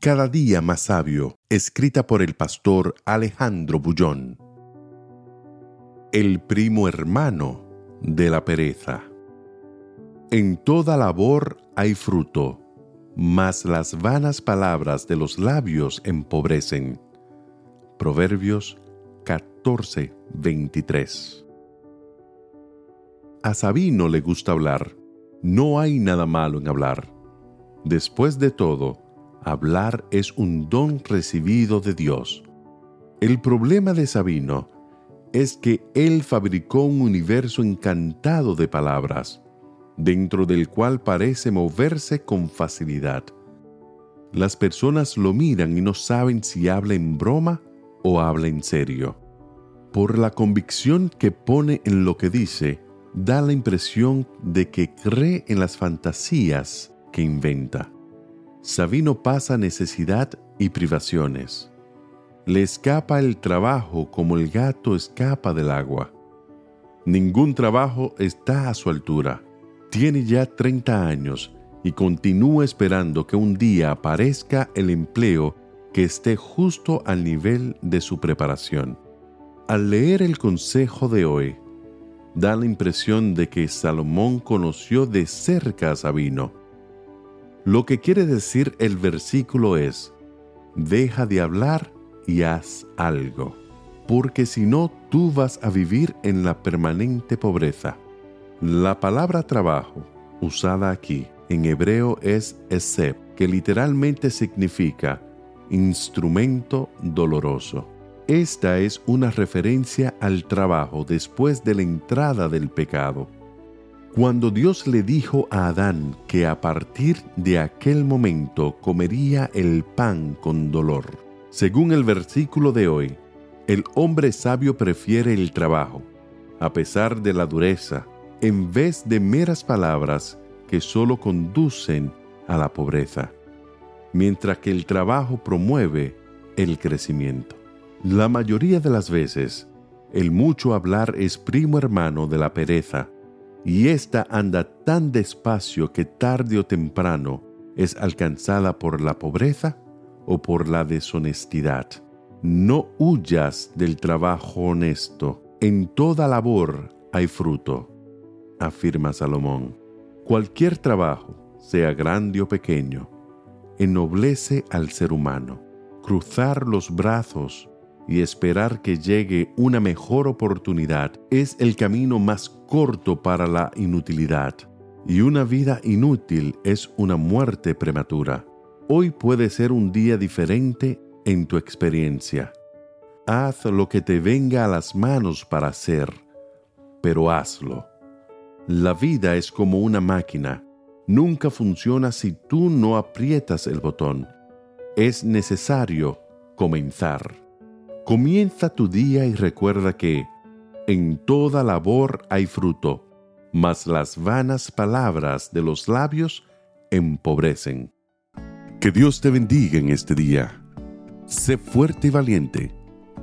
Cada día más sabio, escrita por el pastor Alejandro Bullón. El primo hermano de la pereza. En toda labor hay fruto, mas las vanas palabras de los labios empobrecen. Proverbios 14, 23. A Sabino le gusta hablar. No hay nada malo en hablar. Después de todo, hablar es un don recibido de Dios. El problema de Sabino es que él fabricó un universo encantado de palabras, dentro del cual parece moverse con facilidad. Las personas lo miran y no saben si habla en broma o habla en serio. Por la convicción que pone en lo que dice, da la impresión de que cree en las fantasías que inventa. Sabino pasa necesidad y privaciones. Le escapa el trabajo como el gato escapa del agua. Ningún trabajo está a su altura. Tiene ya 30 años y continúa esperando que un día aparezca el empleo que esté justo al nivel de su preparación. Al leer el consejo de hoy, da la impresión de que Salomón conoció de cerca a Sabino lo que quiere decir el versículo es, deja de hablar y haz algo, porque si no tú vas a vivir en la permanente pobreza. La palabra trabajo, usada aquí en hebreo es esep, que literalmente significa instrumento doloroso. Esta es una referencia al trabajo después de la entrada del pecado cuando Dios le dijo a Adán que a partir de aquel momento comería el pan con dolor. Según el versículo de hoy, el hombre sabio prefiere el trabajo, a pesar de la dureza, en vez de meras palabras que solo conducen a la pobreza, mientras que el trabajo promueve el crecimiento. La mayoría de las veces, el mucho hablar es primo hermano de la pereza, y ésta anda tan despacio que tarde o temprano es alcanzada por la pobreza o por la deshonestidad. No huyas del trabajo honesto, en toda labor hay fruto, afirma Salomón. Cualquier trabajo, sea grande o pequeño, ennoblece al ser humano. Cruzar los brazos y esperar que llegue una mejor oportunidad es el camino más corto para la inutilidad. Y una vida inútil es una muerte prematura. Hoy puede ser un día diferente en tu experiencia. Haz lo que te venga a las manos para hacer, pero hazlo. La vida es como una máquina. Nunca funciona si tú no aprietas el botón. Es necesario comenzar. Comienza tu día y recuerda que en toda labor hay fruto, mas las vanas palabras de los labios empobrecen. Que Dios te bendiga en este día. Sé fuerte y valiente.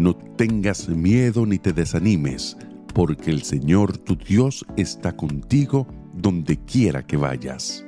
No tengas miedo ni te desanimes, porque el Señor tu Dios está contigo donde quiera que vayas.